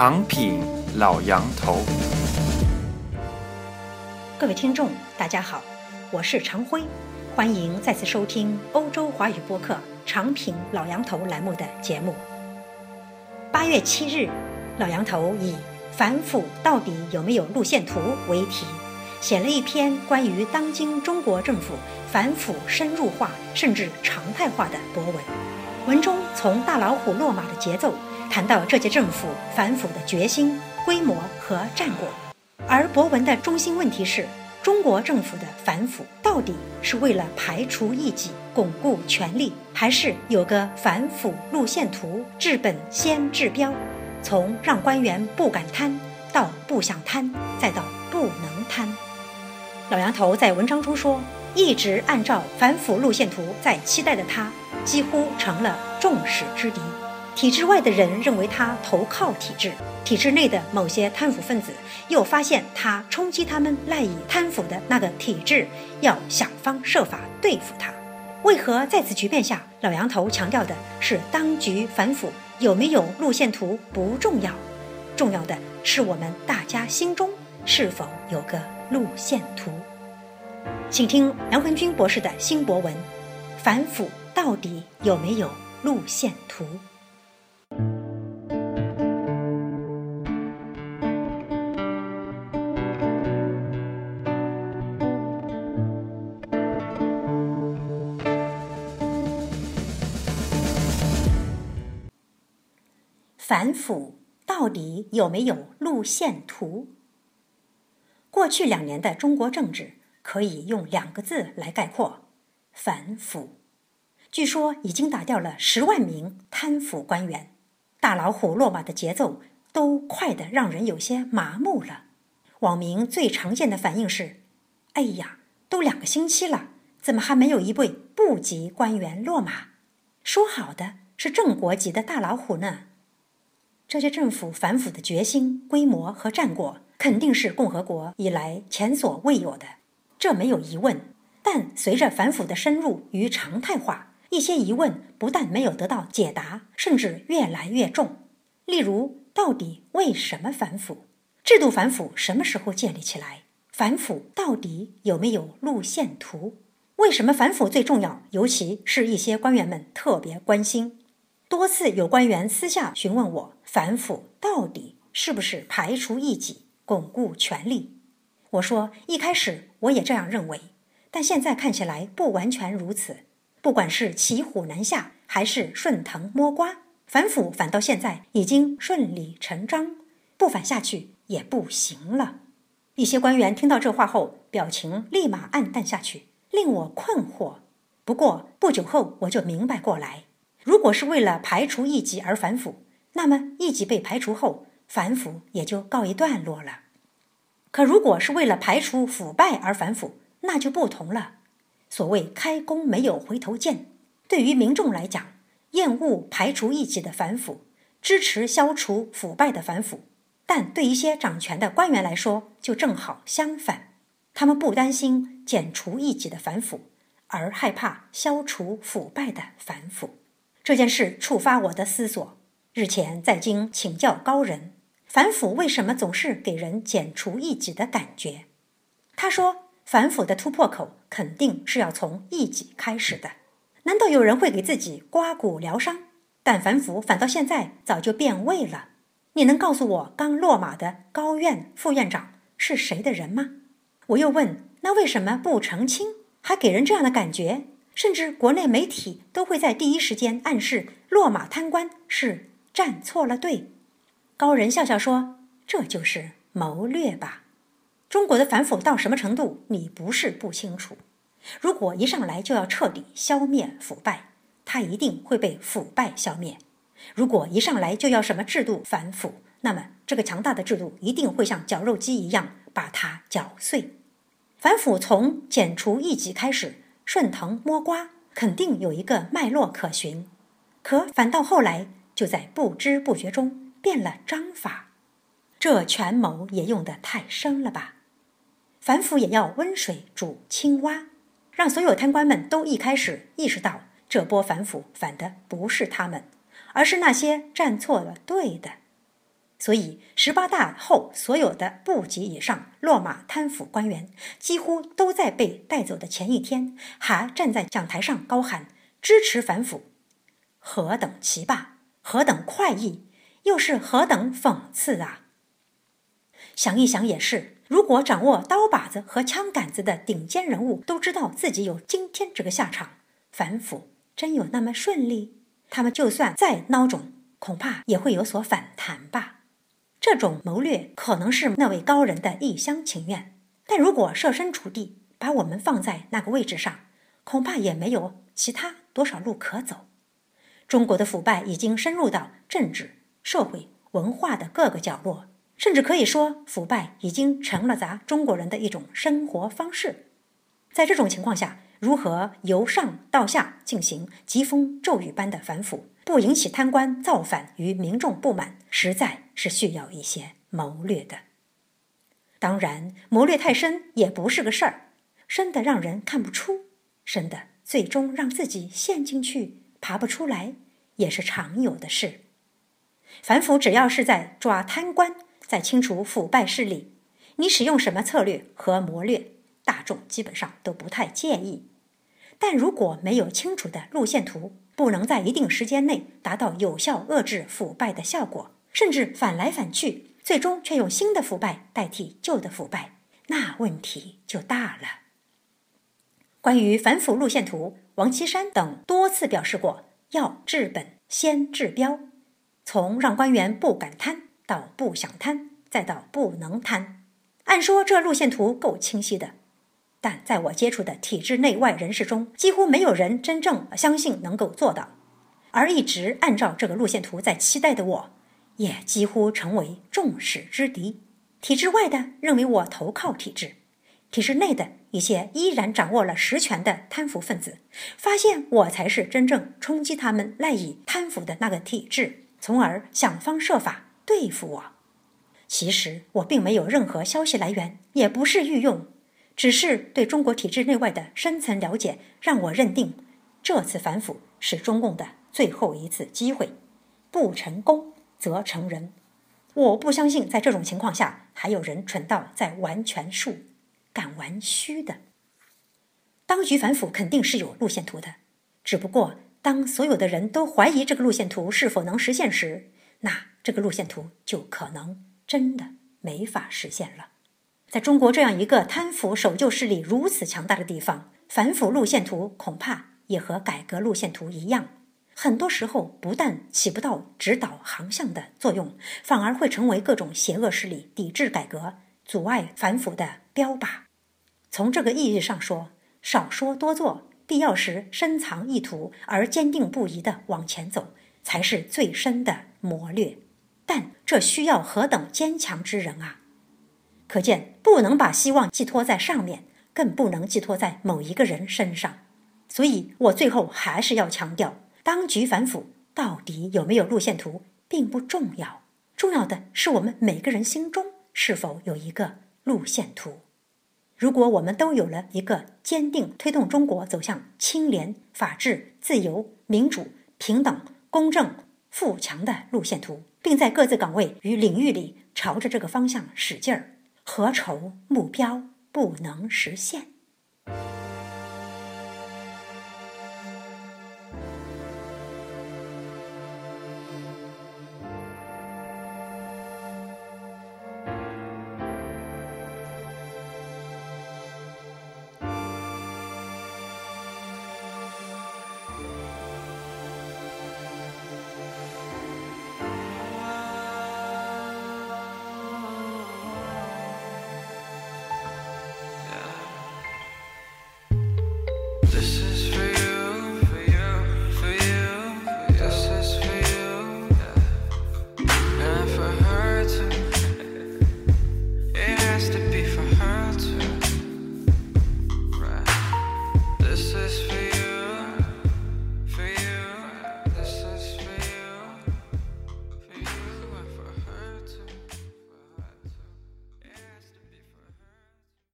长品老杨头，各位听众，大家好，我是常辉，欢迎再次收听欧洲华语播客《长品老杨头》栏目的节目。八月七日，老杨头以“反腐到底有没有路线图”为题，写了一篇关于当今中国政府反腐深入化甚至常态化的博文。文中从大老虎落马的节奏。谈到这届政府反腐的决心、规模和战果，而博文的中心问题是：中国政府的反腐到底是为了排除异己、巩固权力，还是有个反腐路线图、治本先治标？从让官员不敢贪，到不想贪，再到不能贪。老杨头在文章中说，一直按照反腐路线图在期待的他，几乎成了众矢之的。体制外的人认为他投靠体制，体制内的某些贪腐分子又发现他冲击他们赖以贪腐的那个体制，要想方设法对付他。为何在此局面下，老杨头强调的是当局反腐有没有路线图不重要，重要的是我们大家心中是否有个路线图？请听梁恒军博士的新博文：反腐到底有没有路线图？反腐到底有没有路线图？过去两年的中国政治可以用两个字来概括：反腐。据说已经打掉了十万名贪腐官员，大老虎落马的节奏都快得让人有些麻木了。网民最常见的反应是：“哎呀，都两个星期了，怎么还没有一位部级官员落马？说好的是正国级的大老虎呢？”这些政府反腐的决心、规模和战果，肯定是共和国以来前所未有的，这没有疑问。但随着反腐的深入与常态化，一些疑问不但没有得到解答，甚至越来越重。例如，到底为什么反腐？制度反腐什么时候建立起来？反腐到底有没有路线图？为什么反腐最重要？尤其是一些官员们特别关心。多次有官员私下询问我，反腐到底是不是排除异己、巩固权力？我说，一开始我也这样认为，但现在看起来不完全如此。不管是骑虎难下，还是顺藤摸瓜，反腐反到现在已经顺理成章，不反下去也不行了。一些官员听到这话后，表情立马暗淡下去，令我困惑。不过不久后，我就明白过来。如果是为了排除异己而反腐，那么异己被排除后，反腐也就告一段落了。可如果是为了排除腐败而反腐，那就不同了。所谓开弓没有回头箭，对于民众来讲，厌恶排除异己的反腐，支持消除腐败的反腐；但对一些掌权的官员来说，就正好相反，他们不担心剪除异己的反腐，而害怕消除腐败的反腐。这件事触发我的思索。日前在京请教高人，反腐为什么总是给人剪除异己的感觉？他说，反腐的突破口肯定是要从异己开始的。难道有人会给自己刮骨疗伤？但反腐反到现在早就变味了。你能告诉我刚落马的高院副院长是谁的人吗？我又问，那为什么不澄清，还给人这样的感觉？甚至国内媒体都会在第一时间暗示落马贪官是站错了队。高人笑笑说：“这就是谋略吧。中国的反腐到什么程度，你不是不清楚。如果一上来就要彻底消灭腐败，它一定会被腐败消灭；如果一上来就要什么制度反腐，那么这个强大的制度一定会像绞肉机一样把它搅碎。反腐从剪除异己开始。”顺藤摸瓜，肯定有一个脉络可循，可反倒后来就在不知不觉中变了章法，这权谋也用得太深了吧？反腐也要温水煮青蛙，让所有贪官们都一开始意识到，这波反腐反的不是他们，而是那些站错了队的。所以十八大后所有的部级以上落马贪腐官员，几乎都在被带走的前一天，还站在讲台上高喊支持反腐，何等奇葩，何等快意，又是何等讽刺啊！想一想也是。如果掌握刀把子和枪杆子的顶尖人物都知道自己有今天这个下场，反腐真有那么顺利？他们就算再孬种，恐怕也会有所反弹吧。这种谋略可能是那位高人的一厢情愿，但如果设身处地把我们放在那个位置上，恐怕也没有其他多少路可走。中国的腐败已经深入到政治、社会、文化的各个角落。甚至可以说，腐败已经成了咱中国人的一种生活方式。在这种情况下，如何由上到下进行疾风骤雨般的反腐，不引起贪官造反与民众不满，实在是需要一些谋略的。当然，谋略太深也不是个事儿，深的让人看不出，深的最终让自己陷进去爬不出来，也是常有的事。反腐只要是在抓贪官。在清除腐败势力，你使用什么策略和谋略，大众基本上都不太介意。但如果没有清楚的路线图，不能在一定时间内达到有效遏制腐败的效果，甚至反来反去，最终却用新的腐败代替旧的腐败，那问题就大了。关于反腐路线图，王岐山等多次表示过，要治本先治标，从让官员不敢贪。到不想贪，再到不能贪，按说这路线图够清晰的，但在我接触的体制内外人士中，几乎没有人真正相信能够做到。而一直按照这个路线图在期待的我，也几乎成为众矢之的。体制外的认为我投靠体制，体制内的一些依然掌握了实权的贪腐分子，发现我才是真正冲击他们赖以贪腐的那个体制，从而想方设法。对付我，其实我并没有任何消息来源，也不是御用，只是对中国体制内外的深层了解，让我认定这次反腐是中共的最后一次机会，不成功则成仁。我不相信在这种情况下还有人蠢到在玩权术、敢玩虚的。当局反腐肯定是有路线图的，只不过当所有的人都怀疑这个路线图是否能实现时，那。这个路线图就可能真的没法实现了。在中国这样一个贪腐守旧势力如此强大的地方，反腐路线图恐怕也和改革路线图一样，很多时候不但起不到指导航向的作用，反而会成为各种邪恶势力抵制改革、阻碍反腐的标靶。从这个意义上说，少说多做，必要时深藏意图而坚定不移地往前走，才是最深的谋略。但这需要何等坚强之人啊！可见不能把希望寄托在上面，更不能寄托在某一个人身上。所以我最后还是要强调，当局反腐到底有没有路线图，并不重要，重要的是我们每个人心中是否有一个路线图。如果我们都有了一个坚定推动中国走向清廉、法治、自由、民主、平等、公正、富强的路线图。并在各自岗位与领域里朝着这个方向使劲儿，何愁目标不能实现？